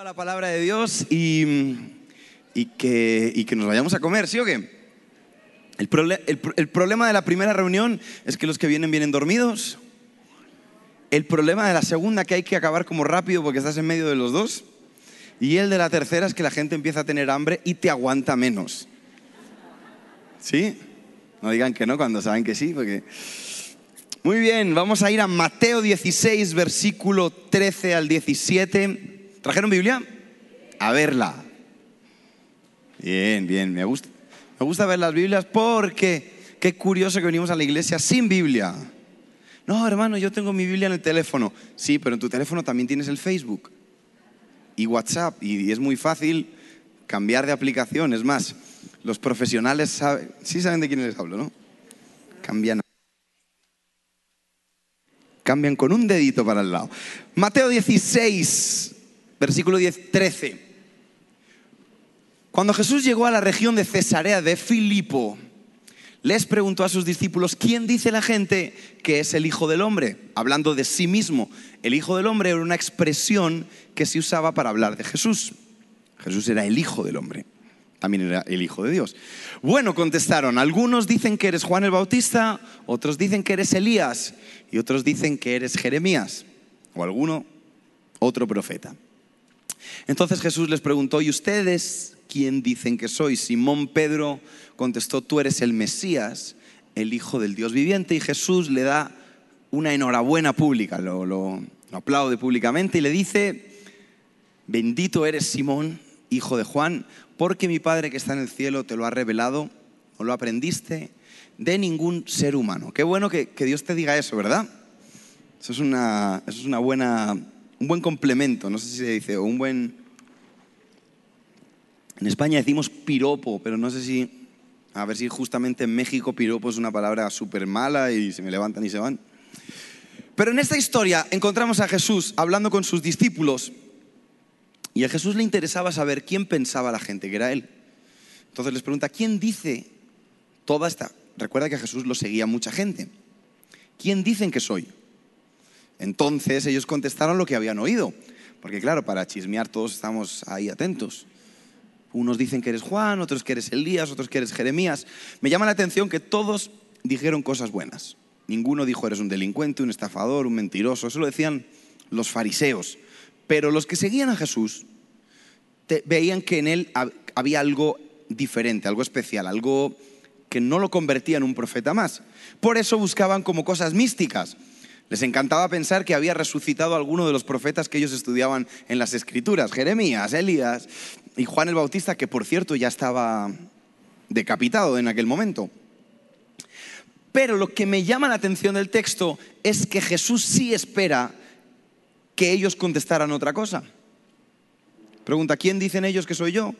a la palabra de Dios y, y que, y que nos vayamos a comer, ¿sí o qué? El, el el problema de la primera reunión es que los que vienen vienen dormidos. El problema de la segunda que hay que acabar como rápido porque estás en medio de los dos. Y el de la tercera es que la gente empieza a tener hambre y te aguanta menos. ¿Sí? No digan que no cuando saben que sí, porque... Muy bien, vamos a ir a Mateo 16, versículo 13 al 17. ¿Trajeron Biblia? A verla. Bien, bien, me gusta. Me gusta ver las Biblias porque qué curioso que venimos a la iglesia sin Biblia. No, hermano, yo tengo mi Biblia en el teléfono. Sí, pero en tu teléfono también tienes el Facebook y WhatsApp y es muy fácil cambiar de aplicación. Es más, los profesionales saben, sí saben de quién les hablo, ¿no? Cambian cambian con un dedito para el lado. Mateo 16, versículo 10, 13. Cuando Jesús llegó a la región de Cesarea de Filipo, les preguntó a sus discípulos, ¿quién dice la gente que es el Hijo del Hombre? Hablando de sí mismo. El Hijo del Hombre era una expresión que se usaba para hablar de Jesús. Jesús era el Hijo del Hombre. También era el Hijo de Dios. Bueno, contestaron, algunos dicen que eres Juan el Bautista, otros dicen que eres Elías y otros dicen que eres Jeremías o alguno otro profeta. Entonces Jesús les preguntó, ¿y ustedes quién dicen que soy? Simón Pedro contestó, tú eres el Mesías, el Hijo del Dios viviente. Y Jesús le da una enhorabuena pública, lo, lo- lo aplaude públicamente y le dice, bendito eres Simón, hijo de Juan, porque mi Padre que está en el cielo te lo ha revelado, o lo aprendiste de ningún ser humano. Qué bueno que, que Dios te diga eso, ¿verdad? Eso es, una, eso es una buena, un buen complemento, no sé si se dice, o un buen... En España decimos piropo, pero no sé si, a ver si justamente en México piropo es una palabra súper mala y se me levantan y se van. Pero en esta historia encontramos a Jesús hablando con sus discípulos y a Jesús le interesaba saber quién pensaba la gente que era él. Entonces les pregunta, ¿quién dice toda esta? Recuerda que a Jesús lo seguía mucha gente. ¿Quién dicen que soy? Entonces ellos contestaron lo que habían oído, porque claro, para chismear todos estamos ahí atentos. Unos dicen que eres Juan, otros que eres Elías, otros que eres Jeremías. Me llama la atención que todos dijeron cosas buenas. Ninguno dijo eres un delincuente, un estafador, un mentiroso. Eso lo decían los fariseos. Pero los que seguían a Jesús veían que en él hab- había algo diferente, algo especial, algo que no lo convertía en un profeta más. Por eso buscaban como cosas místicas. Les encantaba pensar que había resucitado alguno de los profetas que ellos estudiaban en las escrituras, Jeremías, Elías y Juan el Bautista, que por cierto ya estaba decapitado en aquel momento. Pero lo que me llama la atención del texto es que Jesús sí espera que ellos contestaran otra cosa. Pregunta, ¿quién dicen ellos que soy yo?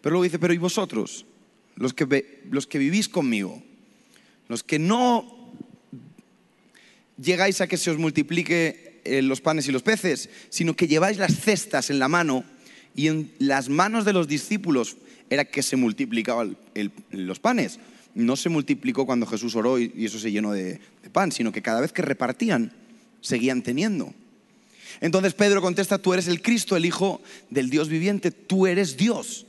Pero luego dice, pero ¿y vosotros? Los que, los que vivís conmigo, los que no llegáis a que se os multiplique eh, los panes y los peces, sino que lleváis las cestas en la mano y en las manos de los discípulos era que se multiplicaban los panes. No se multiplicó cuando Jesús oró y, eso se llenó de, de pan, sino que cada vez que repartían, seguían teniendo. Entonces Pedro contesta, tú eres el Cristo, el Hijo del Dios viviente, tú eres Dios.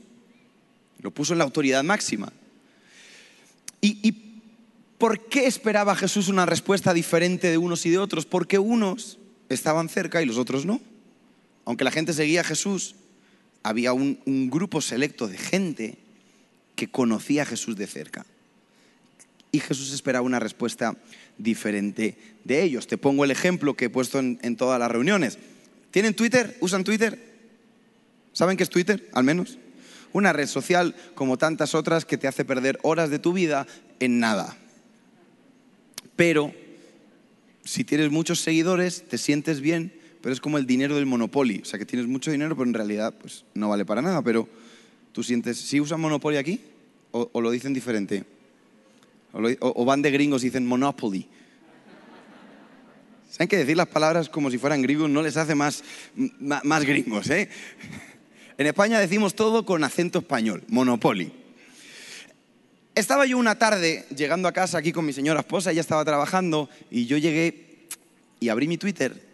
Lo puso en la autoridad máxima. ¿Y, y por qué esperaba Jesús una respuesta diferente de unos y de otros? Porque unos estaban cerca y los otros no. Aunque la gente seguía a Jesús, había un, grupo selecto de gente que conocía a Jesús de cerca. Y Jesús esperaba una respuesta diferente de ellos. Te pongo el ejemplo que he puesto en, en todas las reuniones. ¿Tienen Twitter? ¿Usan Twitter? ¿Saben qué es Twitter? Al menos. Una red social como tantas otras que te hace perder horas de tu vida en nada. Pero si tienes muchos seguidores, te sientes bien, pero es como el dinero del Monopoly. O sea, que tienes mucho dinero, pero en realidad pues, no vale para nada. Pero tú sientes, ¿sí usan Monopoly aquí? ¿O, lo dicen diferente? ¿O, van de gringos y dicen Monopoly? ¿Saben que decir las palabras como si fueran gringos no les hace más, más gringos? ¿eh? En España decimos todo con acento español, Monopoly. Estaba yo una tarde llegando a casa aquí con mi señora esposa, ella estaba trabajando y yo llegué y abrí mi Twitter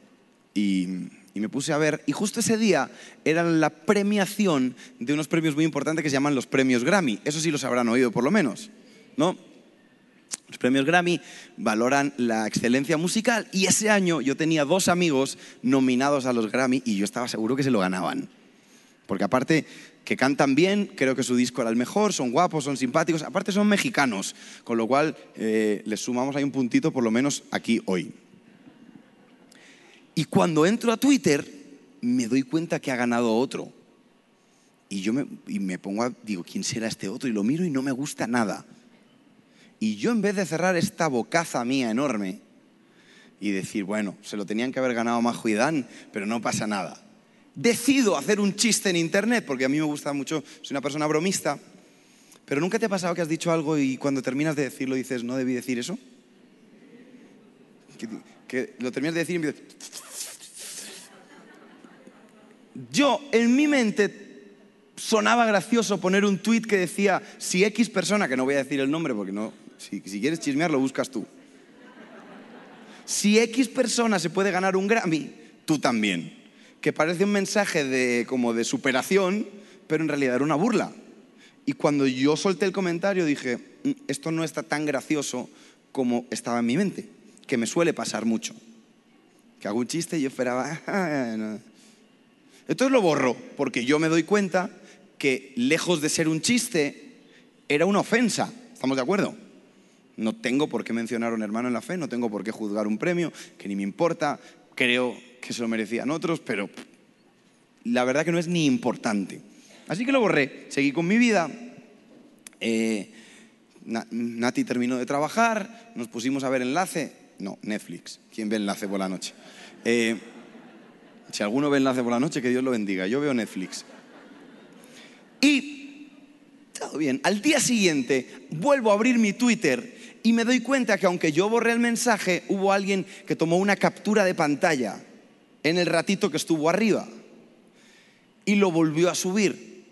y, Y me puse a ver, y justo ese día era la premiación de unos premios muy importantes que se llaman los premios Grammy. Eso sí los habrán oído por lo menos, ¿no? Los premios Grammy valoran la excelencia musical y ese año yo tenía dos amigos nominados a los Grammy y yo estaba seguro que se lo ganaban. Porque aparte que cantan bien, creo que su disco era el mejor, son guapos, son simpáticos, aparte son mexicanos, con lo cual eh, les sumamos ahí un puntito por lo menos aquí hoy. Y cuando entro a Twitter, me doy cuenta que ha ganado otro. Y yo me, pongo a, digo, ¿quién será este otro? Y lo miro y no me gusta nada. Y yo en vez de cerrar esta bocaza mía enorme y decir, bueno, se lo tenían que haber ganado Majo y Dan, pero no pasa nada. Decido hacer un chiste en internet, porque a mí me gusta mucho, soy una persona bromista, pero ¿nunca te ha pasado que has dicho algo y cuando terminas de decirlo dices, no debí decir eso? Que, lo terminas de decir y dices, yo en mi mente sonaba gracioso poner un tweet que decía, si X persona, que no voy a decir el nombre porque no, si, si quieres chismear lo buscas tú. Si X persona se puede ganar un Grammy, tú también. Que parece un mensaje de, como de superación, pero en realidad era una burla. Y cuando yo solté el comentario dije, "Mm, esto no está tan gracioso como estaba en mi mente, que me suele pasar mucho. Que hago un chiste y yo esperaba, "Ah, no". Entonces lo borro, porque yo me doy cuenta que lejos de ser un chiste, era una ofensa. ¿Estamos de acuerdo? No tengo por qué mencionar a un hermano en la fe, no tengo por qué juzgar un premio, que ni me importa, creo que se lo merecían otros, pero la verdad que no es ni importante. Así que lo borré, seguí con mi vida. Eh, Na- Nati terminó de trabajar, nos pusimos a ver enlace. No, Netflix. ¿Quién ve enlace por la noche? Eh, si alguno ve enlace por la noche, que Dios lo bendiga. Yo veo Netflix. Y todo bien. Al día siguiente vuelvo a abrir mi Twitter y me doy cuenta que aunque yo borré el mensaje, hubo alguien que tomó una captura de pantalla en el ratito que estuvo arriba y lo volvió a subir.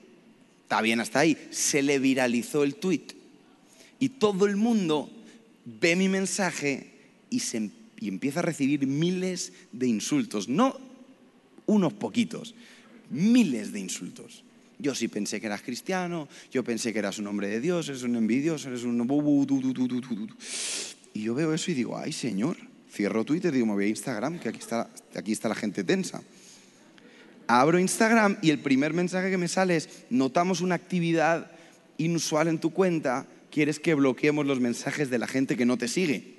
Está bien hasta ahí. Se le viralizó el tweet y todo el mundo ve mi mensaje y, se, y empieza a recibir miles de insultos. No unos poquitos, miles de insultos. Yo sí pensé que eras cristiano, yo pensé que eras un hombre de Dios, eres un envidioso, eres un... Y yo veo eso y digo, ay Señor, cierro Twitter, digo, me voy a Instagram, que aquí está, aquí está la gente tensa. Abro Instagram y el primer mensaje que me sale es, notamos una actividad inusual en tu cuenta, ¿quieres que bloqueemos los mensajes de la gente que no te sigue?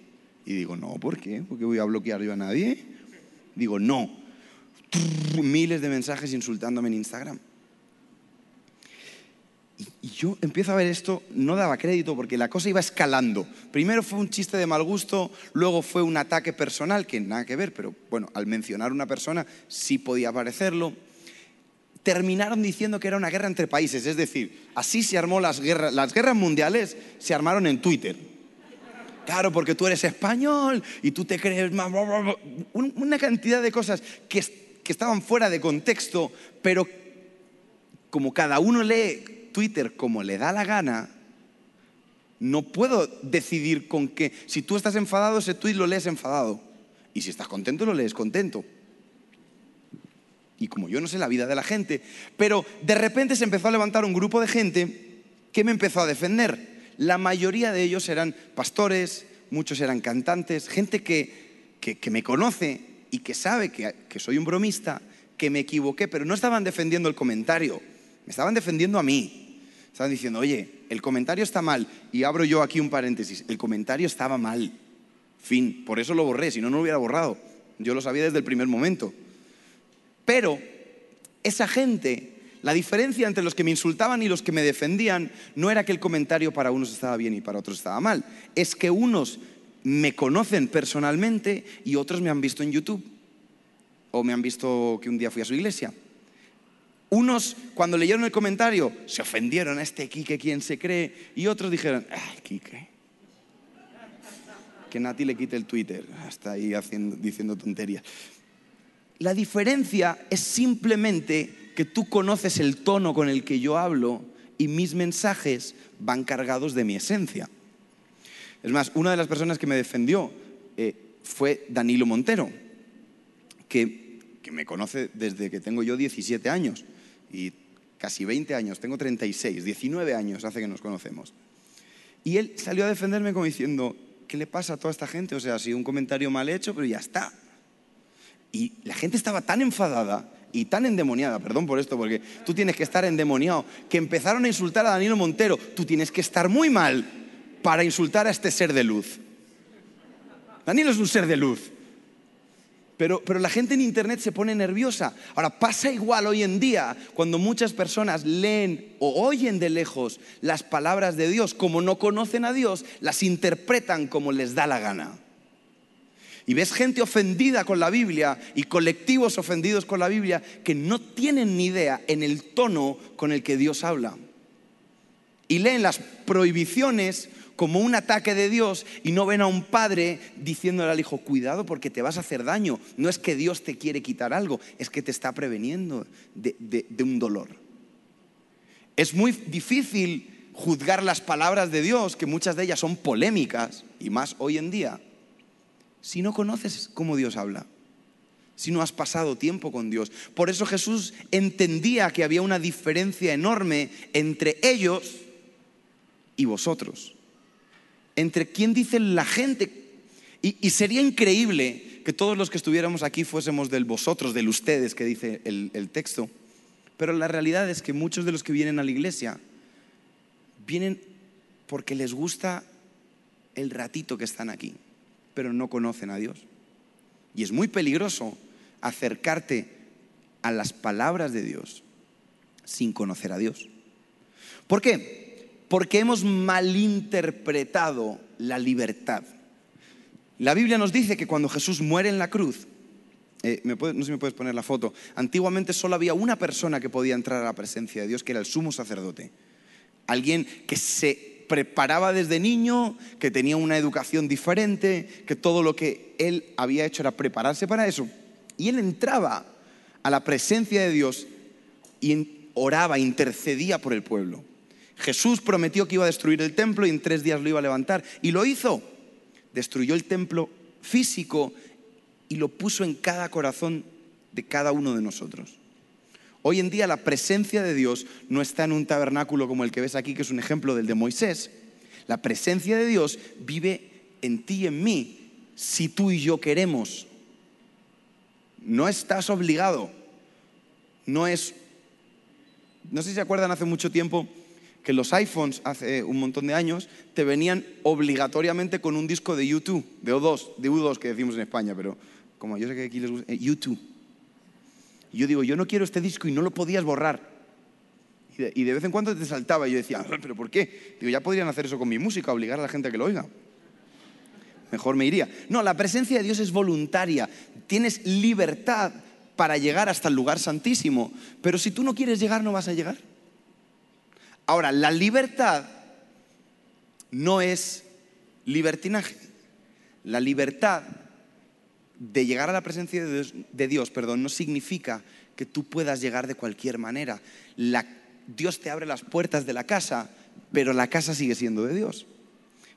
Y digo, no, ¿por qué? ¿Por qué voy a bloquear yo a nadie? Digo, no. Miles de mensajes insultándome en Instagram. Y- yo empiezo a ver esto, no daba crédito porque la cosa iba escalando. Primero fue un chiste de mal gusto, luego fue un ataque personal, que nada que ver, pero bueno, al mencionar una persona sí podía parecerlo. Terminaron diciendo que era una guerra entre países, es decir, así se armó las guerras. Las guerras mundiales se armaron en Twitter. Claro, porque tú eres español y tú te crees Una cantidad de cosas que, que estaban fuera de contexto, pero como cada uno lee Twitter como le da la gana, no puedo decidir con qué. Si tú estás enfadado, ese tweet lo lees enfadado. Y si estás contento, lo lees contento. Y como yo no sé la vida de la gente, pero de repente se empezó a levantar un grupo de gente que me empezó a defender. La mayoría de ellos eran pastores, muchos eran cantantes, gente que, que, que me conoce y que sabe que, que soy un bromista, que me equivoqué, pero no estaban defendiendo el comentario, me estaban defendiendo a mí. Estaban diciendo, oye, el comentario está mal. Y abro yo aquí un paréntesis, el comentario estaba mal. Fin, por eso lo borré, si no, no lo hubiera borrado. Yo lo sabía desde el primer momento. Pero esa gente, la diferencia entre los que me insultaban y los que me defendían no era que el comentario para unos estaba bien y para otros estaba mal. Es que unos me conocen personalmente y otros me han visto en YouTube. O me han visto que un día fui a su iglesia. Unos, cuando leyeron el comentario, se ofendieron a este Quique, quien se cree, y otros dijeron, ay, Quique, que Nati le quite el Twitter, está ahí haciendo, diciendo tonterías. La diferencia es simplemente que tú conoces el tono con el que yo hablo y mis mensajes van cargados de mi esencia. Es más, una de las personas que me defendió eh, fue Danilo Montero, que, que me conoce desde que tengo yo 17 años y casi 20 años, tengo 36, 19 años hace que nos conocemos. Y él salió a defenderme como diciendo, ¿qué le pasa a toda esta gente? O sea, ha sido un comentario mal hecho, pero ya está. Y la gente estaba tan enfadada y tan endemoniada, perdón por esto, porque tú tienes que estar endemoniado, que empezaron a insultar a Danilo Montero. Tú tienes que estar muy mal para insultar a este ser de luz. Danilo es un ser de luz. Pero, pero, la gente en Internet se pone nerviosa. Ahora, pasa igual hoy en día cuando muchas personas leen o oyen de lejos las palabras de Dios, como no conocen a Dios, las interpretan como les da la gana. Y ves gente ofendida con la Biblia y colectivos ofendidos con la Biblia que no tienen ni idea en el tono con el que Dios habla. Y leen las prohibiciones como un ataque de Dios y no ven a un padre diciéndole al hijo, cuidado porque te vas a hacer daño. No es que Dios te quiere quitar algo, es que te está preveniendo de, de un dolor. Es muy difícil juzgar las palabras de Dios, que muchas de ellas son polémicas, y más hoy en día, si no conoces cómo Dios habla, si no has pasado tiempo con Dios. Por eso Jesús entendía que había una diferencia enorme entre ellos y vosotros entre quién dice la gente. Y, sería increíble que todos los que estuviéramos aquí fuésemos del vosotros, del ustedes que dice el, el texto. Pero la realidad es que muchos de los que vienen a la iglesia vienen porque les gusta el ratito que están aquí, pero no conocen a Dios. Y es muy peligroso acercarte a las palabras de Dios sin conocer a Dios. ¿Por qué? Porque hemos malinterpretado la libertad. La Biblia nos dice que cuando Jesús muere en la cruz, eh, no sé si me puedes poner la foto, antiguamente solo había una persona que podía entrar a la presencia de Dios, que era el sumo sacerdote. Alguien que se preparaba desde niño, que tenía una educación diferente, que todo lo que él había hecho era prepararse para eso. Y él entraba a la presencia de Dios y oraba, intercedía por el pueblo. Jesús prometió que iba a destruir el templo y en tres días lo iba a levantar. Y lo hizo. Destruyó el templo físico y lo puso en cada corazón de cada uno de nosotros. Hoy en día la presencia de Dios no está en un tabernáculo como el que ves aquí, que es un ejemplo del de Moisés. La presencia de Dios vive en ti y en mí si tú y yo queremos. No estás obligado. No es... No sé si se acuerdan hace mucho tiempo que los iPhones hace un montón de años te venían obligatoriamente con un disco de YouTube, de O2, de U2 que decimos en España, pero como yo sé que aquí les gusta. Eh, y yo digo, yo no quiero este disco y no lo podías borrar. Y de, vez en cuando te saltaba y yo decía, ¿pero por qué? Digo, ya podrían hacer eso con mi música, obligar a la gente a que lo oiga. Mejor me iría. No, la presencia de Dios es voluntaria. Tienes libertad para llegar hasta el lugar santísimo. Pero si tú no quieres llegar, no vas a llegar. Ahora, la libertad no es libertinaje. La libertad de llegar a la presencia de Dios, perdón, no significa que tú puedas llegar de cualquier manera. Dios te abre las puertas de la casa, pero la casa sigue siendo de Dios.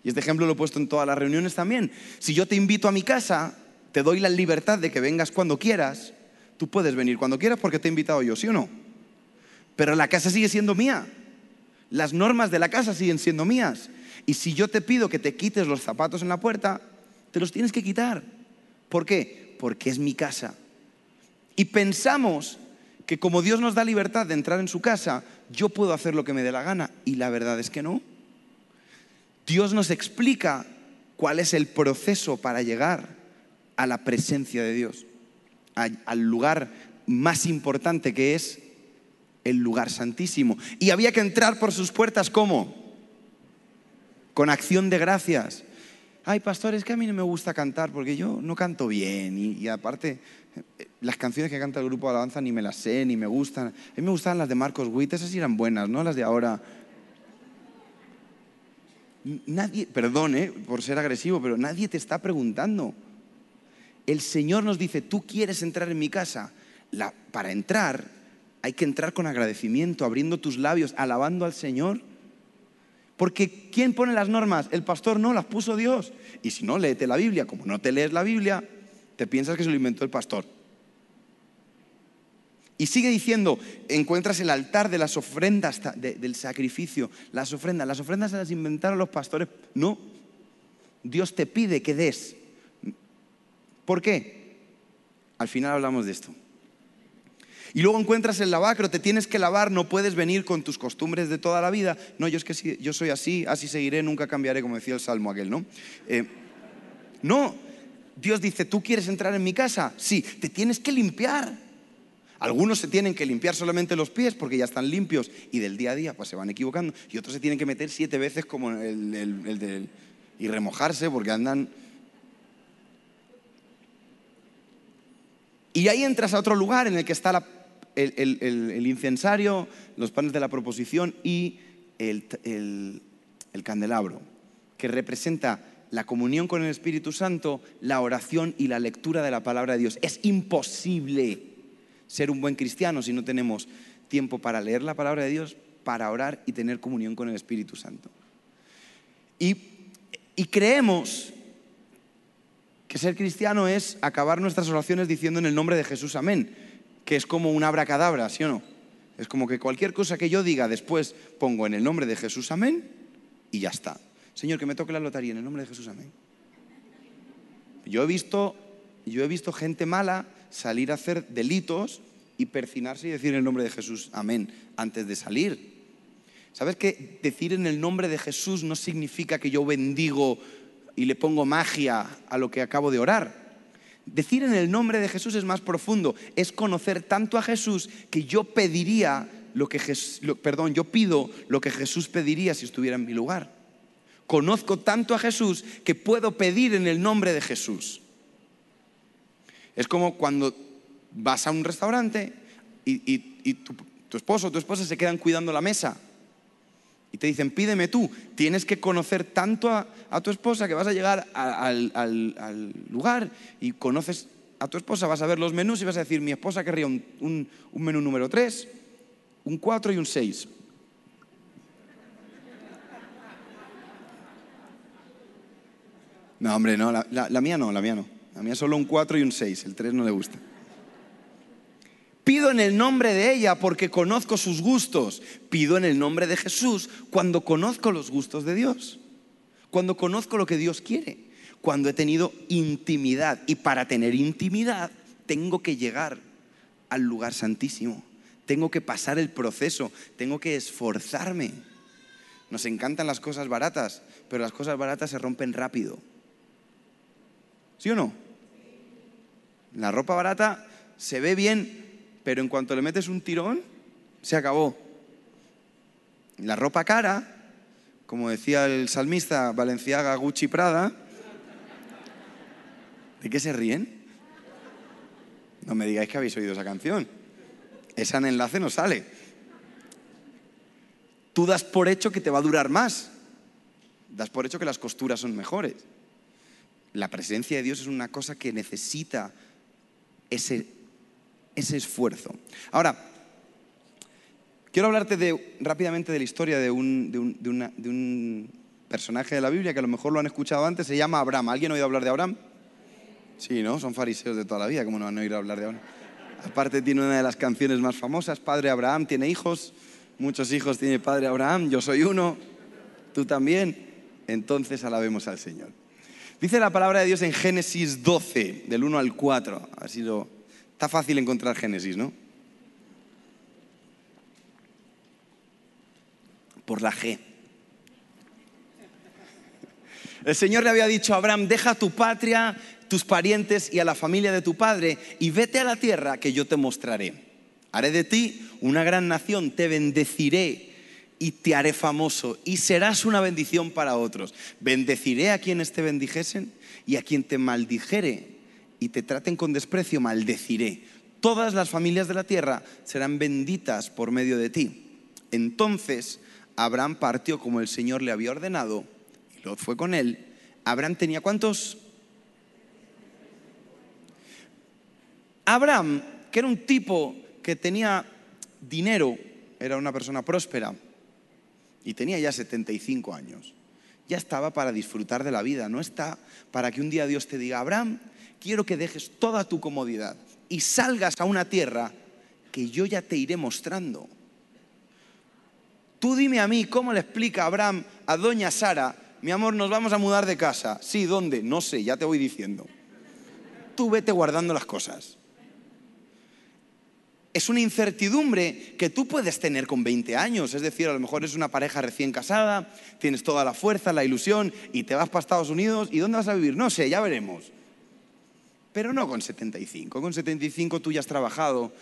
Y este ejemplo lo he puesto en todas las reuniones también. Si yo te invito a mi casa, te doy la libertad de que vengas cuando quieras, tú puedes venir cuando quieras porque te he invitado yo, ¿sí o no? Pero la casa sigue siendo mía. Las normas de la casa siguen siendo mías. Y si yo te pido que te quites los zapatos en la puerta, te los tienes que quitar. ¿Por qué? Porque es mi casa. Y pensamos que como Dios nos da libertad de entrar en su casa, yo puedo hacer lo que me dé la gana. Y la verdad es que no. Dios nos explica cuál es el proceso para llegar a la presencia de Dios, al lugar más importante que es el lugar santísimo. Y había que entrar por sus puertas ¿cómo? Con acción de gracias. Ay, pastor, es que a mí no me gusta cantar porque yo no canto bien y, aparte eh, las canciones que canta el grupo de alabanza ni me las sé, ni me gustan. A mí me gustaban las de Marcos Witt, esas eran buenas, ¿no? Las de ahora. Nadie, perdón eh, por ser agresivo, pero nadie te está preguntando. El Señor nos dice, tú quieres entrar en mi casa. Para entrar hay que entrar con agradecimiento, abriendo tus labios, alabando al Señor. Porque ¿quién pone las normas? El pastor no, las puso Dios. Y si no, léete la Biblia. Como no te lees la Biblia, te piensas que se lo inventó el pastor. Y sigue diciendo, encuentras el altar de las ofrendas, del sacrificio, las ofrendas. Las ofrendas se las inventaron los pastores. No, Dios te pide que des. ¿Por qué? Al final hablamos de esto. Y luego encuentras el lavacro, te tienes que lavar, no puedes venir con tus costumbres de toda la vida. No, yo es que yo soy así, así seguiré, nunca cambiaré, como decía el salmo aquel, ¿no? Eh, no, Dios dice, ¿tú quieres entrar en mi casa? Sí, te tienes que limpiar. Algunos se tienen que limpiar solamente los pies porque ya están limpios y del día a día pues se van equivocando. Y otros se tienen que meter siete veces como el, del... y remojarse porque andan... Y ahí entras a otro lugar en el que está el, incensario, los panes de la proposición y el candelabro, que representa la comunión con el Espíritu Santo, la oración y la lectura de la palabra de Dios. Es imposible ser un buen cristiano si no tenemos tiempo para leer la palabra de Dios, para orar y tener comunión con el Espíritu Santo. Y, creemos que ser cristiano es acabar nuestras oraciones diciendo en el nombre de Jesús amén, que es como un abracadabra, ¿sí o no? Es como que cualquier cosa que yo diga después pongo en el nombre de Jesús amén y ya está. Señor, que me toque la lotería en el nombre de Jesús amén. Yo he visto, yo he visto gente mala salir a hacer delitos y percinarse y decir en el nombre de Jesús, amén, antes de salir. ¿Sabes que decir en el nombre de Jesús no significa que yo bendigo y le pongo magia a lo que acabo de orar? Decir en el nombre de Jesús es más profundo, es conocer tanto a Jesús que yo pediría lo que Jesús, perdón, yo pido lo que Jesús pediría si estuviera en mi lugar. Conozco tanto a Jesús que puedo pedir en el nombre de Jesús. Es como cuando vas a un restaurante y, tu, esposo o tu esposa se quedan cuidando la mesa y te dicen, pídeme tú. Tienes que conocer tanto a, tu esposa que vas a llegar al, lugar y conoces a tu esposa, vas a ver los menús y vas a decir, mi esposa querría un, menú número 3, un 4 y un 6. No, hombre, no, la mía no, la mía no. A mí es solo un 4 y un 6, el 3 no le gusta. Pido en el nombre de ella porque conozco sus gustos. Pido en el nombre de Jesús cuando conozco los gustos de Dios. Cuando conozco lo que Dios quiere. Cuando he tenido intimidad. Y para tener intimidad tengo que llegar al lugar santísimo. Tengo que pasar el proceso. Tengo que esforzarme. Nos encantan las cosas baratas, pero las cosas baratas se rompen rápido. ¿Sí o no? La ropa barata se ve bien, pero en cuanto le metes un tirón, se acabó. La ropa cara, como decía el salmista Valenciaga Gucci Prada, ¿de qué se ríen? No me digáis que habéis oído esa canción. Esa en enlace no sale. Tú das por hecho que te va a durar más. Das por hecho que las costuras son mejores. La presencia de Dios es una cosa que necesita ese, ese esfuerzo. Ahora, quiero hablarte de, rápidamente de la historia de un, de, un, personaje de la Biblia que a lo mejor lo han escuchado antes, se llama Abraham. ¿Alguien ha oído hablar de Abraham? Sí, ¿no? Son fariseos de toda la vida, ¿cómo no han oído hablar de Abraham? Aparte tiene una de las canciones más famosas, Padre Abraham tiene hijos, muchos hijos tiene Padre Abraham, yo soy uno, tú también, entonces alabemos al Señor. Dice la palabra de Dios en Génesis 12, del 1 al 4. Ha sido, está fácil encontrar Génesis, ¿no? Por la G. El Señor le había dicho a Abraham, deja tu patria, tus parientes y a la familia de tu padre y vete a la tierra que yo te mostraré. Haré de ti una gran nación, te bendeciré y te haré famoso y serás una bendición para otros. Bendeciré a quienes te bendijesen y a quien te maldijere y te traten con desprecio, maldeciré. Todas las familias de la tierra serán benditas por medio de ti. Entonces Abraham partió como el Señor le había ordenado y Lot fue con él. Abraham tenía cuántos? Abraham, que era un tipo que tenía dinero, era una persona próspera, y tenía ya 75 años. Ya estaba para disfrutar de la vida, no está para que un día Dios te diga, Abraham, quiero que dejes toda tu comodidad y salgas a una tierra que yo ya te iré mostrando. Tú dime a mí cómo le explica Abraham a doña Sara, mi amor, nos vamos a mudar de casa. Sí, ¿dónde? No sé, ya te voy diciendo. Tú vete guardando las cosas. Es una incertidumbre que tú puedes tener con 20 años, es decir, a lo mejor es una pareja recién casada, tienes toda la fuerza, la ilusión y te vas para Estados Unidos y ¿dónde vas a vivir? No sé, ya veremos. Pero no con 75, con 75 tú ya has trabajado,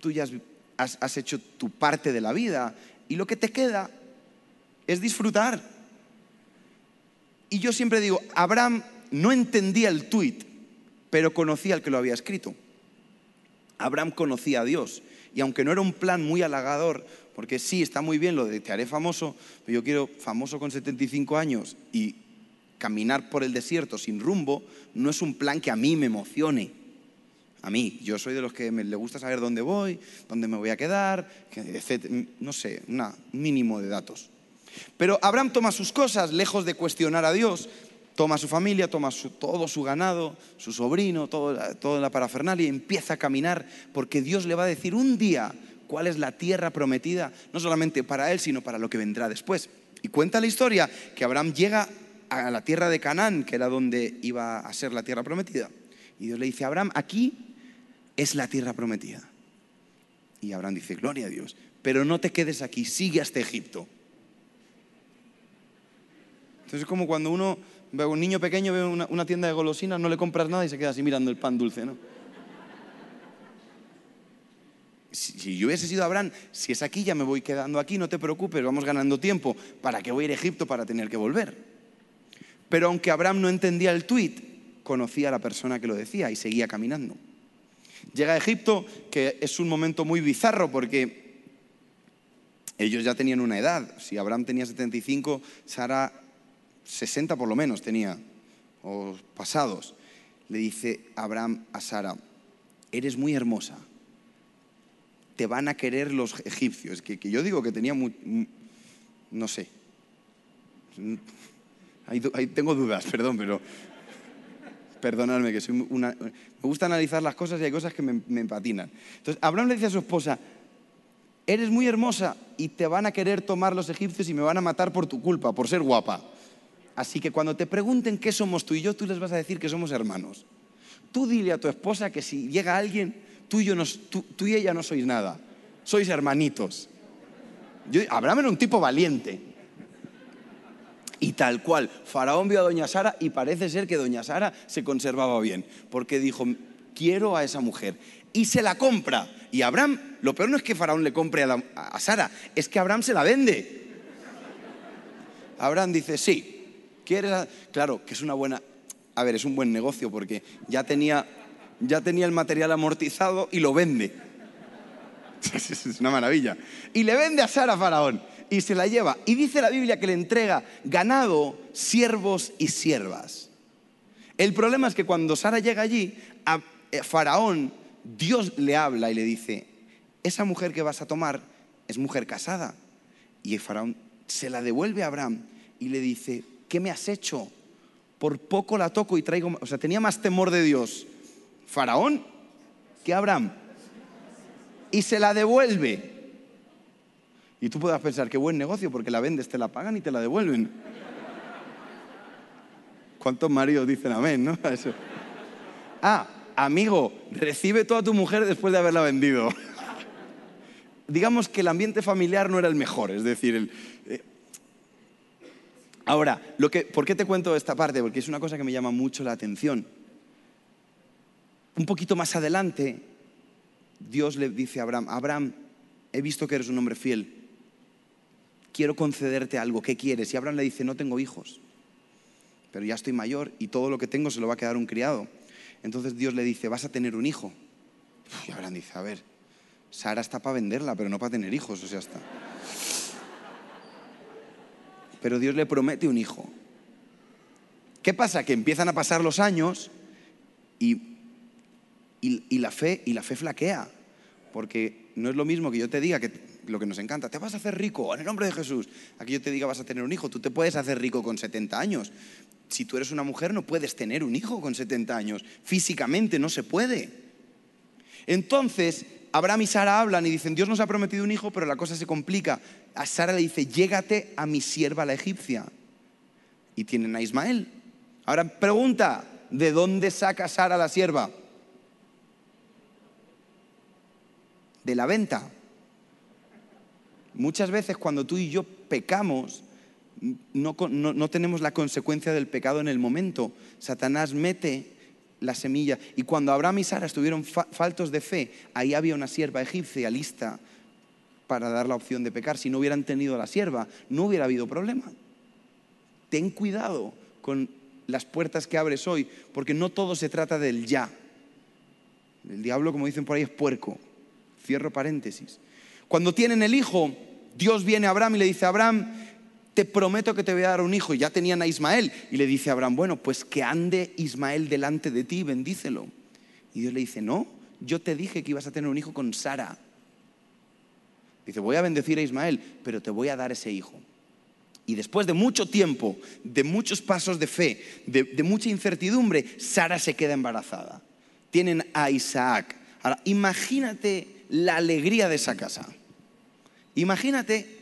tú ya has, has hecho tu parte de la vida y lo que te queda es disfrutar. Y yo siempre digo, Abraham no entendía el tuit, pero conocía al que lo había escrito. Abraham conocía a Dios. Y aunque no era un plan muy halagador, porque sí, está muy bien lo de te haré famoso, pero yo quiero famoso con 75 años y caminar por el desierto sin rumbo, no es un plan que a mí me emocione. A mí, yo soy de los que me, le gusta saber dónde voy, dónde me voy a quedar, etc. No sé, un mínimo de datos. Pero Abraham toma sus cosas, lejos de cuestionar a Dios, toma su familia, toma todo su ganado, su sobrino, toda la parafernalia y empieza a caminar porque Dios le va a decir un día cuál es la tierra prometida, no solamente para él, sino para lo que vendrá después. Y cuenta la historia que Abraham llega a la tierra de Canaán, que era donde iba a ser la tierra prometida. Y Dios le dice, Abraham, aquí es la tierra prometida. Y Abraham dice, gloria a Dios, pero no te quedes aquí, sigue hasta Egipto. Entonces es como cuando uno ve a un niño pequeño, ve una, tienda de golosinas, no le compras nada y se queda así mirando el pan dulce, ¿no? Si, si, yo hubiese sido Abraham, si es aquí ya me voy quedando aquí, no te preocupes, vamos ganando tiempo. ¿Para qué voy a ir a Egipto para tener que volver? Pero aunque Abraham no entendía el tuit, conocía a la persona que lo decía y seguía caminando. Llega a Egipto, que es un momento muy bizarro porque ellos ya tenían una edad. Si Abraham tenía 75, Sara 60 por lo menos tenía, o pasados. Le dice Abraham a Sara, eres muy hermosa, te van a querer los egipcios. Que, yo digo que tenía muy, no sé, ahí, tengo dudas, perdón, pero perdonadme que soy una... Me gusta analizar las cosas y hay cosas que me, me. Entonces, Abraham le dice a su esposa, eres muy hermosa y te van a querer tomar los egipcios y me van a matar por tu culpa, por ser guapa. Así que cuando te pregunten qué somos tú y yo, tú les vas a decir que somos hermanos. Tú dile a tu esposa que si llega alguien, tú y, yo tú, y ella no sois nada. Sois hermanitos. Abraham era un tipo valiente. Y tal cual, Faraón vio a Doña Sara y parece ser que Doña Sara se conservaba bien, porque dijo, quiero a esa mujer. Y se la compra. Y Abraham, lo peor no es que Faraón le compre a, Sara, es que Abraham se la vende. Abraham dice, sí, Claro, que es una buena... A ver, es un buen negocio porque ya tenía, ya tenía el material amortizado y lo vende. Es una maravilla. Y le vende a Sara Faraón y se la lleva. Y dice la Biblia que le entrega ganado, siervos y siervas. El problema es que cuando Sara llega allí, a eh, Faraón, Dios le habla y le dice, esa mujer que vas a tomar es mujer casada. Y Faraón se la devuelve a Abraham y le dice, ¿qué me has hecho? Por poco la toco y traigo... O sea, tenía más temor de Dios Faraón que Abraham. Y se la devuelve. Y tú puedas pensar, qué buen negocio, porque la vendes, te la pagan y te la devuelven. ¿Cuántos maridos dicen amén, no? Ah, amigo, recibe toda tu mujer después de haberla vendido. Digamos que el ambiente familiar no era el mejor, es decir, el, eh, Ahora, ¿por qué te cuento esta parte? Porque es una cosa que me llama mucho la atención. Un poquito más adelante, Dios le dice a Abraham, Abraham, he visto que eres un hombre fiel, quiero concederte algo, ¿qué quieres? Y Abraham le dice, no tengo hijos, pero ya estoy mayor y todo lo que tengo se lo va a quedar un criado. Entonces Dios le dice, vas a tener un hijo. Y Abraham dice, a ver, Sara está para venderla, pero no para tener hijos, o sea, está pero Dios le promete un hijo. ¿Qué pasa? Que empiezan a pasar los años y, y, la, fe, y la fe flaquea, porque no es lo mismo que yo te diga que lo que nos encanta, te vas a hacer rico en el nombre de Jesús, aquí yo te diga vas a tener un hijo, tú te puedes hacer rico con 70 años. Si tú eres una mujer no puedes tener un hijo con 70 años, físicamente no se puede. Entonces Abraham y Sara hablan y dicen, Dios nos ha prometido un hijo, pero la cosa se complica. A Sara le dice, llégate a mi sierva la egipcia. Y tienen a Ismael. Ahora pregunta, ¿de dónde saca Sara la sierva? De la venta. Muchas veces cuando tú y yo pecamos, no, no tenemos la consecuencia del pecado en el momento. Satanás mete la semilla. Y cuando Abraham y Sara estuvieron faltos de fe, ahí había una sierva egipcia lista para dar la opción de pecar. Si no hubieran tenido la sierva, no hubiera habido problema. Ten cuidado con las puertas que abres hoy, porque no todo se trata del ya. El diablo, como dicen por ahí, es puerco. Cierro paréntesis. Cuando tienen el hijo, Dios viene a Abraham y le dice, Abraham, te prometo que te voy a dar un hijo. Y ya tenían a Ismael. Y le dice a Abraham, bueno, pues que ande Ismael delante de ti, bendícelo. Y Dios le dice, no, yo te dije que ibas a tener un hijo con Sara. Dice, voy a bendecir a Ismael, pero te voy a dar ese hijo. Y después de mucho tiempo, de muchos pasos de fe, de, de mucha incertidumbre, Sara se queda embarazada. Tienen a Isaac. Ahora, imagínate la alegría de esa casa. Imagínate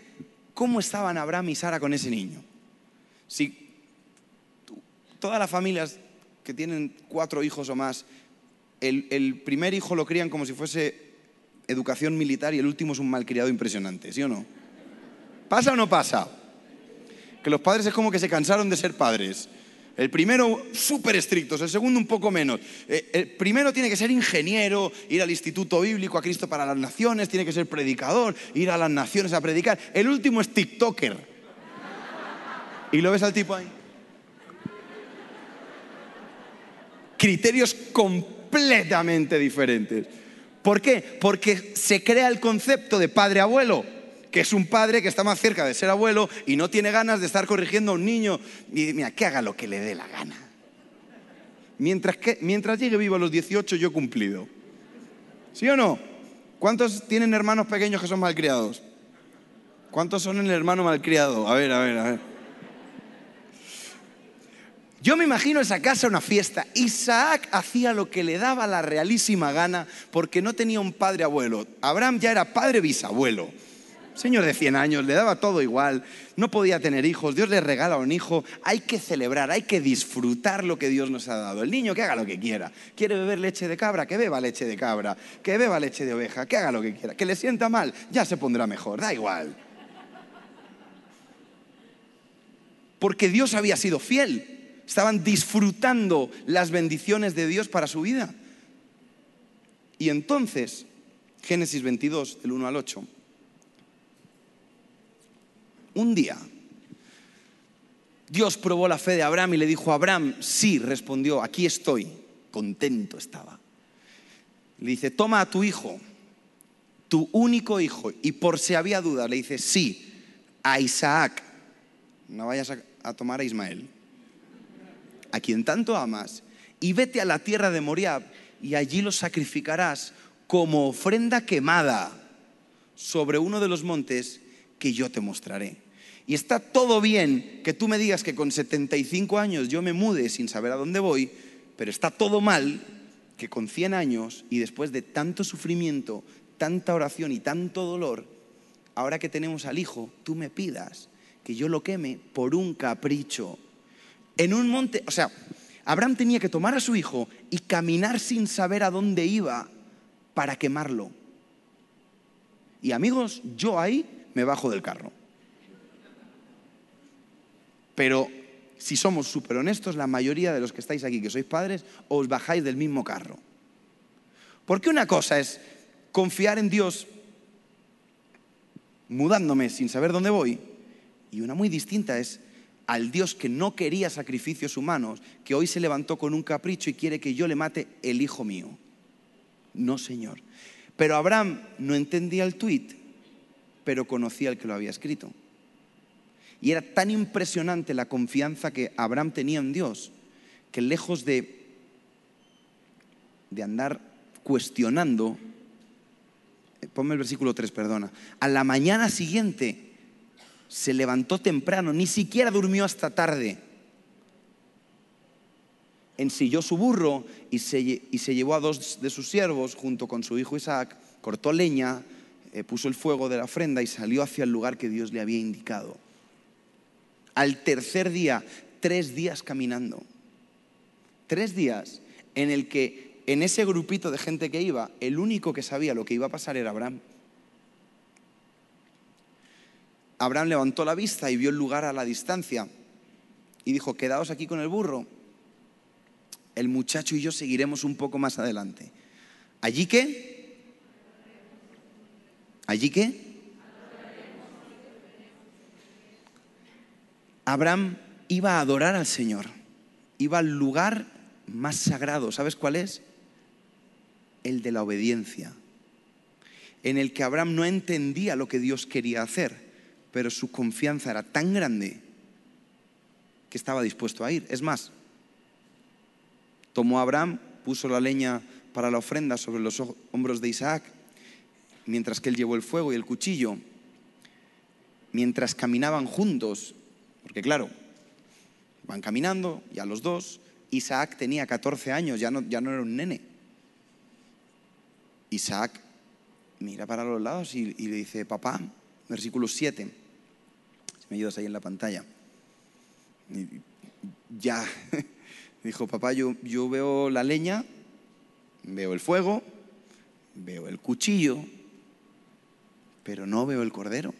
¿Cómo estaban Abraham y Sara con ese niño? Si todas las familias que tienen cuatro hijos o más, el, primer hijo lo crían como si fuese educación militar y el último es un malcriado impresionante, ¿sí o no? ¿Pasa o no pasa? Que los padres es como que se cansaron de ser padres. El primero súper estrictos, el segundo un poco menos. Eh, el primero tiene que ser ingeniero, ir al Instituto Bíblico, a Cristo para las Naciones, tiene que ser predicador, ir a las naciones a predicar. El último es TikToker. Y lo ves al tipo ahí. Criterios completamente diferentes. ¿Por qué? Porque se crea el concepto de padre-abuelo es un padre que está más cerca de ser abuelo y no tiene ganas de estar corrigiendo a un niño. Y mira, que haga lo que le dé la gana. Mientras, que, mientras llegue vivo a los 18, yo he cumplido. ¿Sí o no? ¿Cuántos tienen hermanos pequeños que son malcriados? ¿Cuántos son el hermano malcriado? A ver, a ver, a ver. Yo me imagino esa casa una fiesta. Isaac hacía lo que le daba la realísima gana porque no tenía un padre abuelo. Abraham ya era padre bisabuelo. Señor de 100 años, le daba todo igual, no podía tener hijos, Dios le regala un hijo, hay que celebrar, hay que disfrutar lo que Dios nos ha dado. El niño que haga lo que quiera, quiere beber leche de cabra, que beba leche de cabra, que beba leche de oveja, que haga lo que quiera, que le sienta mal, ya se pondrá mejor, da igual. Porque Dios había sido fiel, estaban disfrutando las bendiciones de Dios para su vida. Y entonces, Génesis 22, del 1 al 8. Un día, Dios probó la fe de Abraham y le dijo, Abraham, sí, respondió, aquí estoy, contento estaba. Le dice, toma a tu hijo, tu único hijo, y por si había duda, le dice, sí, a Isaac, no vayas a, tomar a Ismael, a quien tanto amas, y vete a la tierra de Moriab, y allí lo sacrificarás como ofrenda quemada sobre uno de los montes que yo te mostraré. Y está todo bien que tú me digas que con 75 años yo me mude sin saber a dónde voy, pero está todo mal que con 100 años y después de tanto sufrimiento, tanta oración y tanto dolor, ahora que tenemos al hijo, tú me pidas que yo lo queme por un capricho. En un monte, o sea, Abraham tenía que tomar a su hijo y caminar sin saber a dónde iba para quemarlo. Y amigos, yo ahí me bajo del carro. Pero si somos súper honestos, la mayoría de los que estáis aquí, que sois padres, os bajáis del mismo carro. Porque una cosa es confiar en Dios mudándome sin saber dónde voy, y una muy distinta es al Dios que no quería sacrificios humanos, que hoy se levantó con un capricho y quiere que yo le mate el hijo mío. No, Señor. Pero Abraham no entendía el tuit, pero conocía el que lo había escrito. Y era tan impresionante la confianza que Abraham tenía en Dios, que lejos de, de andar cuestionando, eh, ponme el versículo 3, perdona, a la mañana siguiente se levantó temprano, ni siquiera durmió hasta tarde. Ensilló su burro y se, y se llevó a dos de sus siervos junto con su hijo Isaac cortó leña, eh, puso el fuego de la ofrenda y salió hacia el lugar que Dios le había indicado. Al tercer día, tres días caminando, tres días en el que en ese grupito de gente que iba, el único que sabía lo que iba a pasar era Abraham. Abraham levantó la vista y vio el lugar a la distancia y dijo, quedaos aquí con el burro. El muchacho y yo seguiremos un poco más adelante. ¿Allí qué? ¿Allí qué? Abraham iba a adorar al Señor, iba al lugar más sagrado. ¿Sabes cuál es? El de la obediencia, en el que Abraham no entendía lo que Dios quería hacer pero su confianza era tan grande que estaba dispuesto a ir. Es más, tomó a Abraham, puso la leña para la ofrenda sobre los hombros de Isaac, mientras que él llevó el fuego y el cuchillo, mientras caminaban juntos, porque claro, van caminando, ya los dos, Isaac tenía 14 años, ya no, ya no era un nene. Isaac mira para los lados y, y le dice, papá, versículo 7. Si me ayudas ahí en la pantalla. ya, dijo, papá, yo, yo veo la leña, veo el fuego, veo el cuchillo, pero no veo el cordero.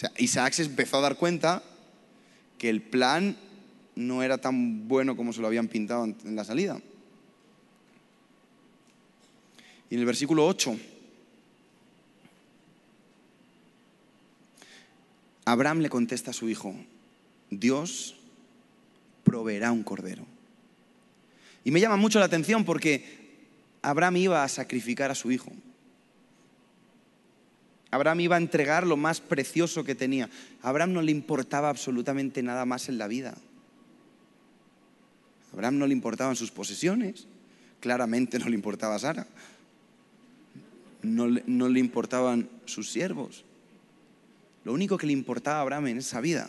Sea, Isaac se empezó a dar cuenta que el plan no era tan bueno como se lo habían pintado en la salida. Y en el versículo 8 Abraham le contesta a su hijo, Dios proveerá un cordero. Y me llama mucho la atención porque Abraham iba a sacrificar a su hijo. Abraham iba a entregar lo más precioso que tenía. A Abraham no le importaba absolutamente nada más en la vida. A Abraham no le importaban sus posesiones. Claramente no le importaba a Sara. No no le importaban sus siervos. Lo único que le importaba a Abraham en esa vida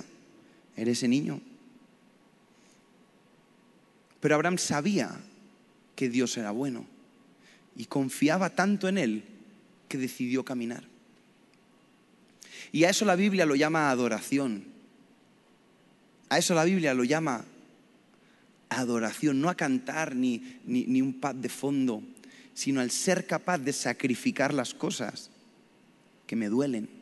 era ese niño. Pero Abraham sabía que Dios era bueno y confiaba tanto en él que decidió caminar. Y a eso la Biblia lo llama adoración. A eso la Biblia lo llama adoración, no a cantar ni, ni, ni un pad de fondo, sino al ser capaz de sacrificar las cosas que me duelen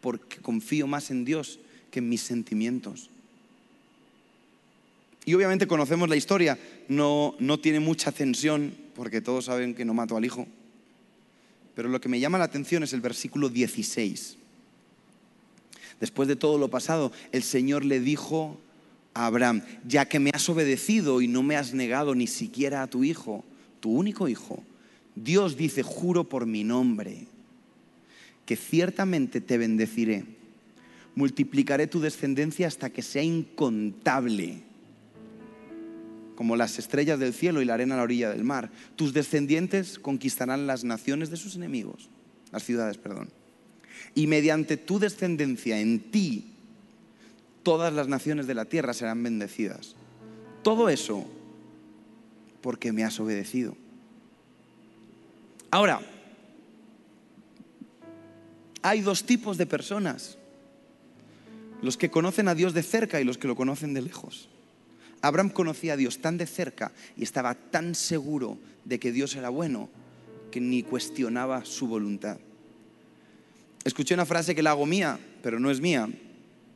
porque confío más en Dios que en mis sentimientos. Y obviamente conocemos la historia, no, no tiene mucha tensión, porque todos saben que no mató al hijo. Pero lo que me llama la atención es el versículo 16. Después de todo lo pasado, el Señor le dijo a Abraham, ya que me has obedecido y no me has negado ni siquiera a tu hijo, tu único hijo, Dios dice, juro por mi nombre que ciertamente te bendeciré. Multiplicaré tu descendencia hasta que sea incontable, como las estrellas del cielo y la arena a la orilla del mar. Tus descendientes conquistarán las naciones de sus enemigos, las ciudades, perdón. Y mediante tu descendencia en ti, todas las naciones de la tierra serán bendecidas. Todo eso porque me has obedecido. Ahora, hay dos tipos de personas. Los que conocen a Dios de cerca y los que lo conocen de lejos. Abraham conocía a Dios tan de cerca y estaba tan seguro de que Dios era bueno que ni cuestionaba su voluntad. Escuché una frase que la hago mía, pero no es mía,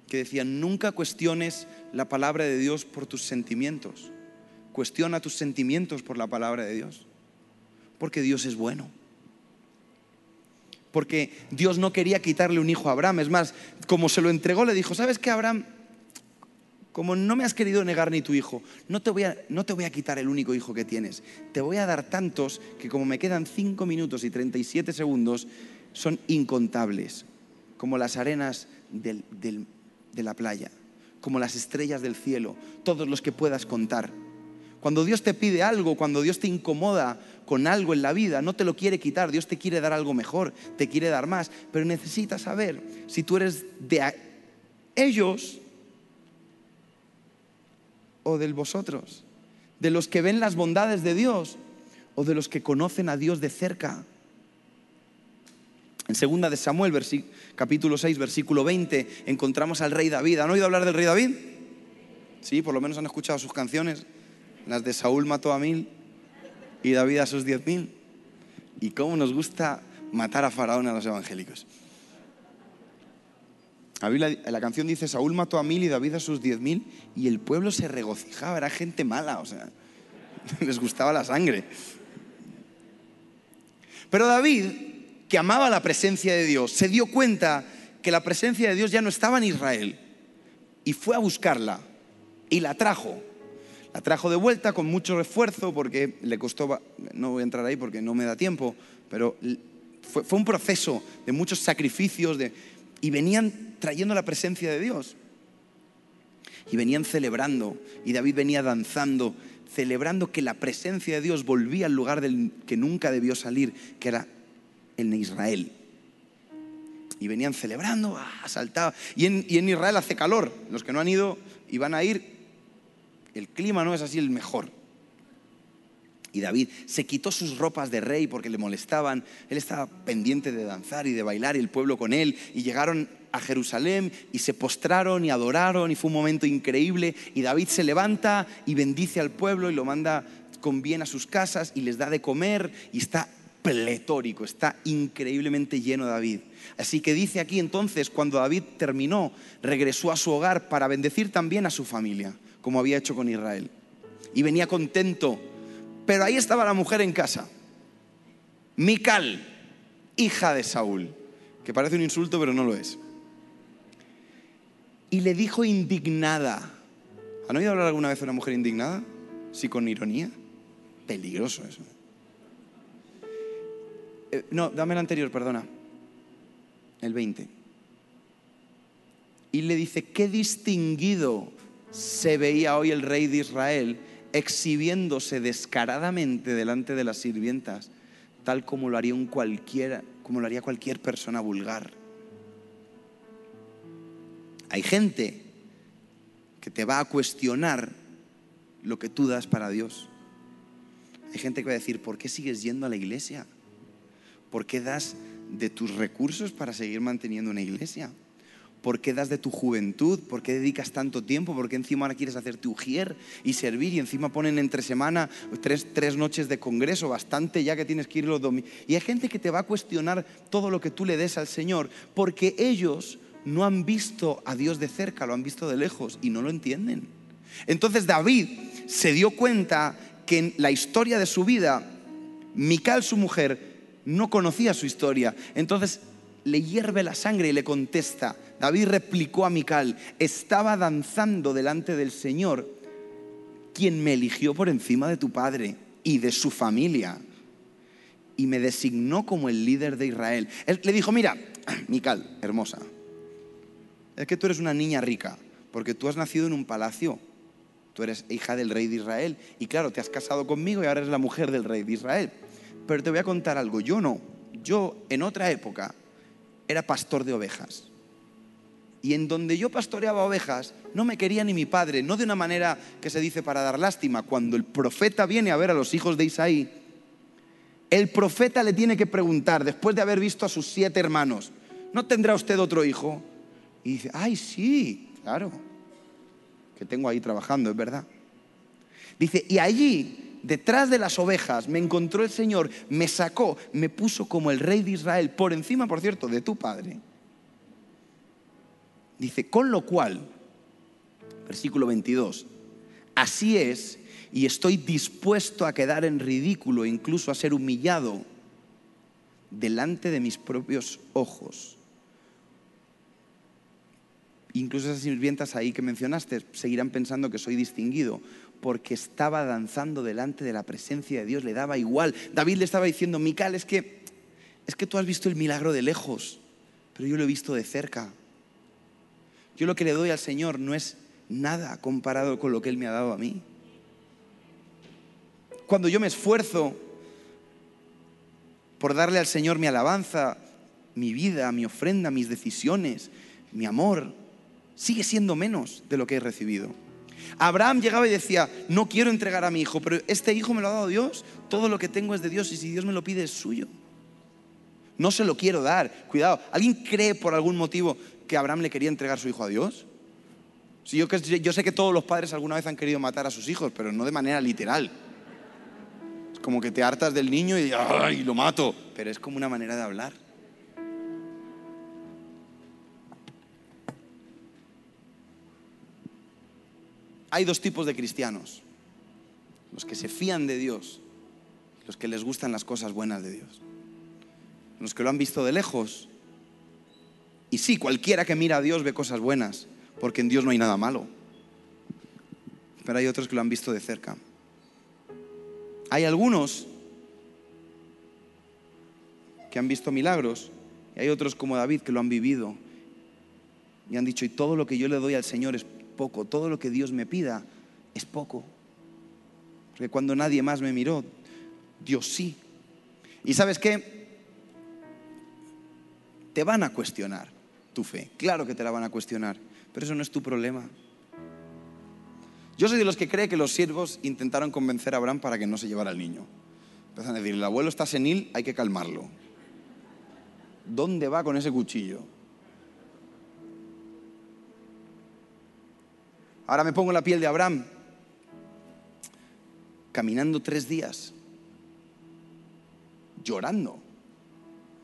que decía, nunca cuestiones la palabra de Dios por tus sentimientos. Cuestiona tus sentimientos por la palabra de Dios. Porque Dios es bueno porque Dios no quería quitarle un hijo a Abraham. Es más, como se lo entregó, le dijo, ¿sabes qué, Abraham? Como no me has querido negar ni tu hijo, no te, voy a, no te voy a quitar el único hijo que tienes. Te voy a dar tantos que como me quedan 5 minutos y 37 segundos, son incontables, como las arenas de la playa, como las estrellas del cielo, todos los que puedas contar. Cuando Dios te pide algo, cuando Dios te incomoda con algo en la vida, no te lo quiere quitar, Dios te quiere dar algo mejor, te quiere dar más, pero necesitas saber si tú eres de ellos o de vosotros, de los que ven las bondades de Dios o de los que conocen a Dios de cerca. En segunda de Samuel, capítulo 6, versículo 20, encontramos al rey David. ¿Han oído hablar del rey David? Sí, por lo menos han escuchado sus canciones. Las de Saúl mató a mil y David a sus diez mil. Y cómo nos gusta matar a Faraón a los evangélicos. La, canción dice, Saúl mató a mil y David a sus diez mil y el pueblo se regocijaba, era gente mala, o sea, les gustaba la sangre. Pero David, que amaba la presencia de Dios, se dio cuenta que la presencia de Dios ya no estaba en Israel y fue a buscarla y la trajo. La trajo de vuelta con mucho esfuerzo porque le costó, no voy a entrar ahí porque no me da tiempo, pero fue, fue un proceso de muchos sacrificios, de, y venían trayendo la presencia de Dios. Y venían celebrando, y David venía danzando, celebrando que la presencia de Dios volvía al lugar del que nunca debió salir, que era en Israel. Y venían celebrando, ah, saltaba. Y en, y en Israel hace calor. Los que no han ido y van a ir, el clima no es así el mejor. Y David se quitó sus ropas de rey porque le molestaban. Él estaba pendiente de danzar y de bailar y el pueblo con él. Y llegaron a Jerusalén y se postraron y adoraron y fue un momento increíble. Y David se levanta y bendice al pueblo y lo manda con bien a sus casas y les da de comer y está pletórico, está increíblemente lleno David. Así que dice aquí entonces, cuando David terminó, regresó a su hogar para bendecir también a su familia, como había hecho con Israel. Y venía contento pero ahí estaba la mujer en casa. Mical, hija de Saúl, que parece un insulto, pero no lo es. Y le dijo indignada. ¿Han oído hablar alguna vez de una mujer indignada? Sí, con ironía. Peligroso eso. Eh, no, dame el anterior, perdona. El 20. Y le dice, qué distinguido se veía hoy el rey de Israel exhibiéndose descaradamente delante de las sirvientas, tal como lo haría un cualquiera, como lo haría cualquier persona vulgar. Hay gente que te va a cuestionar lo que tú das para Dios. Hay gente que va a decir, ¿por qué sigues yendo a la iglesia? ¿Por qué das de tus recursos para seguir manteniendo una iglesia? ¿Por qué das de tu juventud? ¿Por qué dedicas tanto tiempo? ¿Por qué encima ahora quieres hacer tu ujier y servir? Y encima ponen entre semana tres, tres noches de congreso, bastante ya que tienes que ir los domingos. Y hay gente que te va a cuestionar todo lo que tú le des al Señor, porque ellos no han visto a Dios de cerca, lo han visto de lejos y no lo entienden. Entonces David se dio cuenta que en la historia de su vida, Mical, su mujer, no conocía su historia. Entonces le hierve la sangre y le contesta. David replicó a Mical, estaba danzando delante del Señor, quien me eligió por encima de tu padre y de su familia, y me designó como el líder de Israel. Él le dijo, mira, Mical, hermosa, es que tú eres una niña rica, porque tú has nacido en un palacio, tú eres hija del rey de Israel, y claro, te has casado conmigo y ahora eres la mujer del rey de Israel. Pero te voy a contar algo, yo no, yo en otra época era pastor de ovejas. Y en donde yo pastoreaba ovejas, no me quería ni mi padre, no de una manera que se dice para dar lástima. Cuando el profeta viene a ver a los hijos de Isaí, el profeta le tiene que preguntar, después de haber visto a sus siete hermanos, ¿no tendrá usted otro hijo? Y dice, ay, sí, claro, que tengo ahí trabajando, es verdad. Dice, y allí, detrás de las ovejas, me encontró el Señor, me sacó, me puso como el rey de Israel, por encima, por cierto, de tu padre Dice, con lo cual, versículo 22, así es, y estoy dispuesto a quedar en ridículo, incluso a ser humillado delante de mis propios ojos. Incluso esas sirvientas ahí que mencionaste seguirán pensando que soy distinguido, porque estaba danzando delante de la presencia de Dios, le daba igual. David le estaba diciendo, Mical, es que, es que tú has visto el milagro de lejos, pero yo lo he visto de cerca. Yo lo que le doy al Señor no es nada comparado con lo que Él me ha dado a mí. Cuando yo me esfuerzo por darle al Señor mi alabanza, mi vida, mi ofrenda, mis decisiones, mi amor, sigue siendo menos de lo que he recibido. Abraham llegaba y decía, no quiero entregar a mi hijo, pero este hijo me lo ha dado Dios, todo lo que tengo es de Dios y si Dios me lo pide es suyo. No se lo quiero dar. Cuidado, ¿alguien cree por algún motivo que Abraham le quería entregar su hijo a Dios? Si yo, sé que todos los padres alguna vez han querido matar a sus hijos, pero no de manera literal. Es como que te hartas del niño y, ¡ay, lo mato! Pero es como una manera de hablar. Hay dos tipos de cristianos. Los que se fían de Dios, los que les gustan las cosas buenas de Dios. Los que lo han visto de lejos. Y sí, cualquiera que mira a Dios ve cosas buenas, porque en Dios no hay nada malo. Pero hay otros que lo han visto de cerca. Hay algunos que han visto milagros y hay otros como David que lo han vivido y han dicho, y todo lo que yo le doy al Señor es poco, todo lo que Dios me pida es poco. Porque cuando nadie más me miró, Dios sí. ¿Y sabes qué? Te van a cuestionar tu fe. Claro que te la van a cuestionar, pero eso no es tu problema. Yo soy de los que cree que los siervos intentaron convencer a Abraham para que no se llevara al niño. Empiezan a decir, el abuelo está senil, hay que calmarlo. ¿Dónde va con ese cuchillo? Ahora me pongo en la piel de Abraham, caminando tres días, llorando,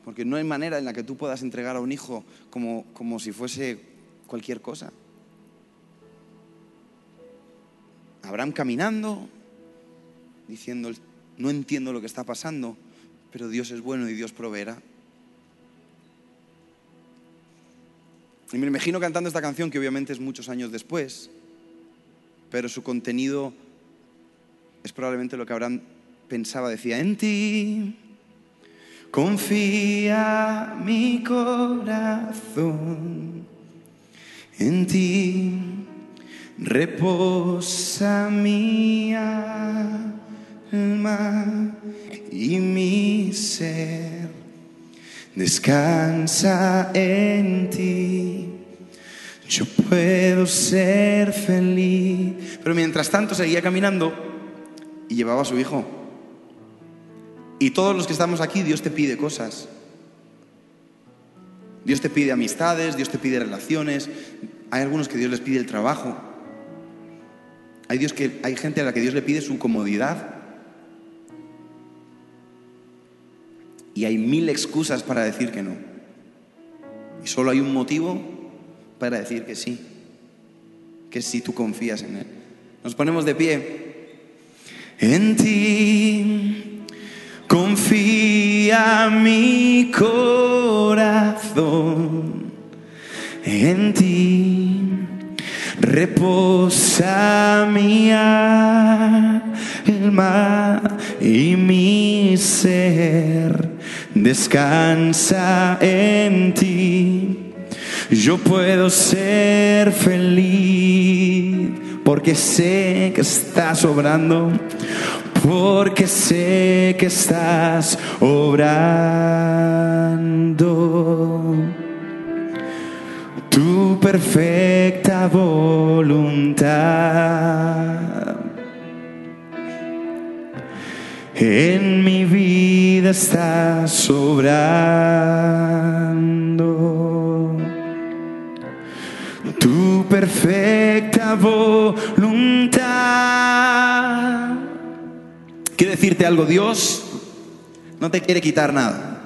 porque no hay manera en la que tú puedas entregar a un hijo como, como si fuese cualquier cosa. Abraham caminando, diciendo, no entiendo lo que está pasando, pero Dios es bueno y Dios proveerá. Y me imagino cantando esta canción que obviamente es muchos años después, pero su contenido es probablemente lo que Abraham pensaba. Decía, en ti confía mi corazón, en ti reposa mi alma y mi ser descansa en ti yo puedo ser feliz. Pero mientras tanto seguía caminando y llevaba a su hijo. Y todos los que estamos aquí, Dios te pide cosas. Dios te pide amistades, Dios te pide relaciones. Hay algunos que Dios les pide el trabajo. Hay, Dios que, hay gente a la que Dios le pide su comodidad. Y hay mil excusas para decir que no. Y solo hay un motivo para decir que sí, que si tú confías en Él. Nos ponemos de pie. En ti confía mi corazón, en ti reposa mi alma y mi ser descansa en ti yo puedo ser feliz porque sé que estás obrando, porque sé que estás obrando. Tu perfecta voluntad en mi vida está sobrando tu perfecta voluntad. Quiero decirte algo, Dios no te quiere quitar nada.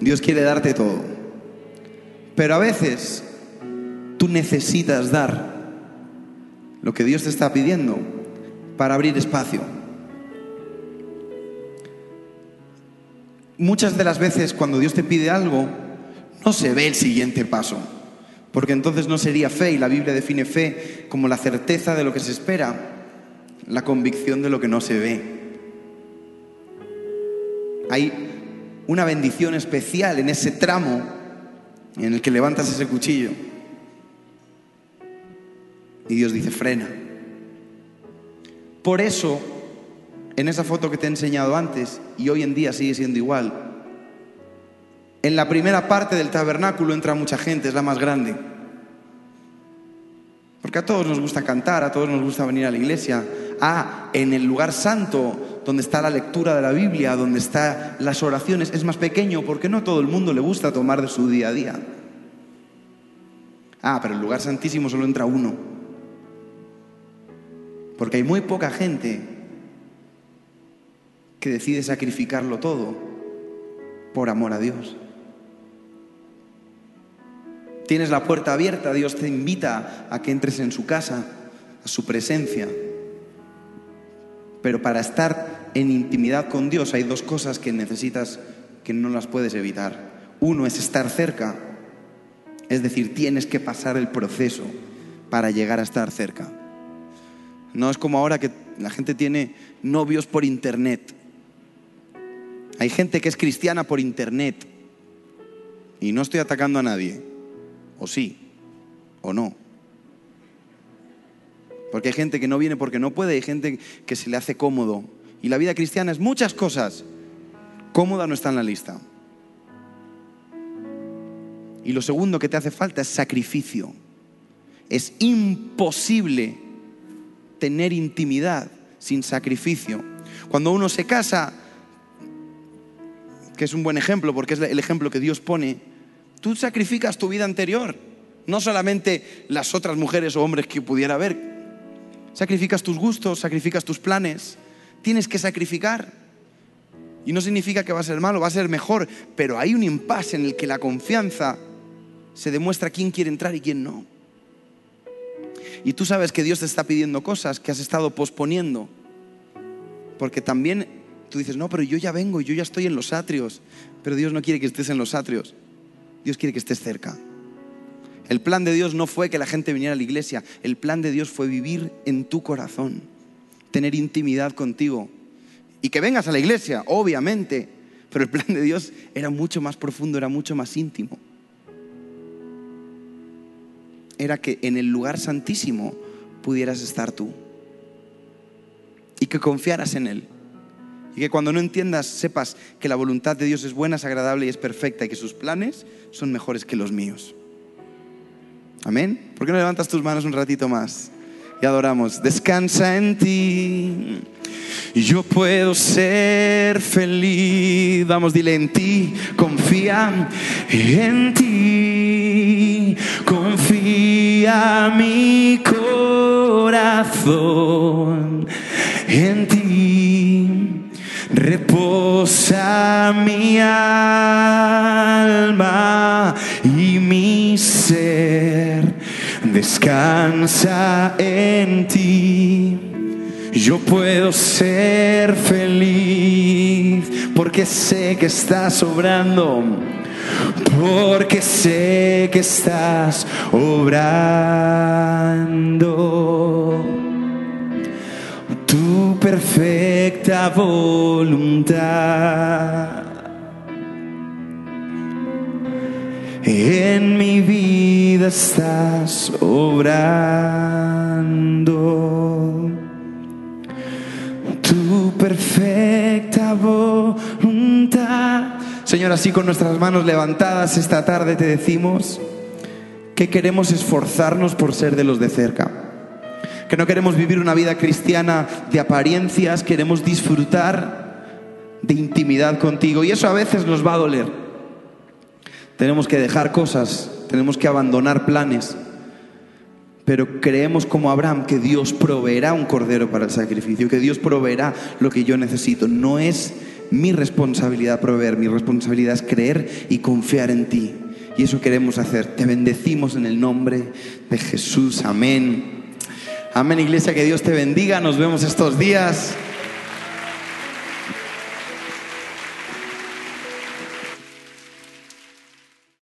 Dios quiere darte todo. Pero a veces tú necesitas dar lo que Dios te está pidiendo para abrir espacio. Muchas de las veces cuando Dios te pide algo, no se ve el siguiente paso porque entonces no sería fe y la Biblia define fe como la certeza de lo que se espera, la convicción de lo que no se ve. Hay una bendición especial en ese tramo en el que levantas ese cuchillo y Dios dice, frena. Por eso, en esa foto que te he enseñado antes, y hoy en día sigue siendo igual, en la primera parte del tabernáculo entra mucha gente, es la más grande. Porque a todos nos gusta cantar, a todos nos gusta venir a la iglesia. Ah, en el lugar santo, donde está la lectura de la Biblia, donde están las oraciones, es más pequeño porque no todo el mundo le gusta tomar de su día a día. Ah, pero el lugar santísimo solo entra uno. Porque hay muy poca gente que decide sacrificarlo todo por amor a Dios. Tienes la puerta abierta, Dios te invita a que entres en su casa, a su presencia. Pero para estar en intimidad con Dios hay dos cosas que necesitas que no las puedes evitar. Uno es estar cerca, es decir, tienes que pasar el proceso para llegar a estar cerca. No es como ahora que la gente tiene novios por internet. Hay gente que es cristiana por internet. Y no estoy atacando a nadie. O sí, o no. Porque hay gente que no viene porque no puede, hay gente que se le hace cómodo. Y la vida cristiana es muchas cosas. Cómoda no está en la lista. Y lo segundo que te hace falta es sacrificio. Es imposible tener intimidad sin sacrificio. Cuando uno se casa, que es un buen ejemplo porque es el ejemplo que Dios pone, tú sacrificas tu vida anterior, no solamente las otras mujeres o hombres que pudiera haber. Sacrificas tus gustos, sacrificas tus planes, tienes que sacrificar. Y no significa que va a ser malo, va a ser mejor, pero hay un impasse en el que la confianza se demuestra quién quiere entrar y quién no. Y tú sabes que Dios te está pidiendo cosas que has estado posponiendo. Porque también tú dices, no, pero yo ya vengo, yo ya estoy en los atrios. Pero Dios no quiere que estés en los atrios. Dios quiere que estés cerca. El plan de Dios no fue que la gente viniera a la iglesia. El plan de Dios fue vivir en tu corazón, tener intimidad contigo. Y que vengas a la iglesia, obviamente. Pero el plan de Dios era mucho más profundo, era mucho más íntimo era que en el lugar santísimo pudieras estar tú. Y que confiaras en Él. Y que cuando no entiendas, sepas que la voluntad de Dios es buena, es agradable y es perfecta y que sus planes son mejores que los míos. Amén. ¿Por qué no levantas tus manos un ratito más? Y adoramos. Descansa en ti. Yo puedo ser feliz. Vamos, dile en ti. Confía en ti. Confía mi corazón en ti. Reposa mi alma y mi ser. Descansa en ti. Yo puedo ser feliz porque sé que estás obrando, porque sé que estás obrando perfecta voluntad. En mi vida estás obrando tu perfecta voluntad. Señor, así con nuestras manos levantadas esta tarde te decimos que queremos esforzarnos por ser de los de cerca. Que no queremos vivir una vida cristiana de apariencias, queremos disfrutar de intimidad contigo. Y eso a veces nos va a doler. Tenemos que dejar cosas, tenemos que abandonar planes pero creemos como Abraham que Dios proveerá un cordero para el sacrificio, que Dios proveerá lo que yo necesito. No es mi responsabilidad proveer, mi responsabilidad es creer y confiar en ti. Y eso queremos hacer. Te bendecimos en el nombre de Jesús. Amén. Amén, iglesia, que Dios te bendiga. Nos vemos estos días.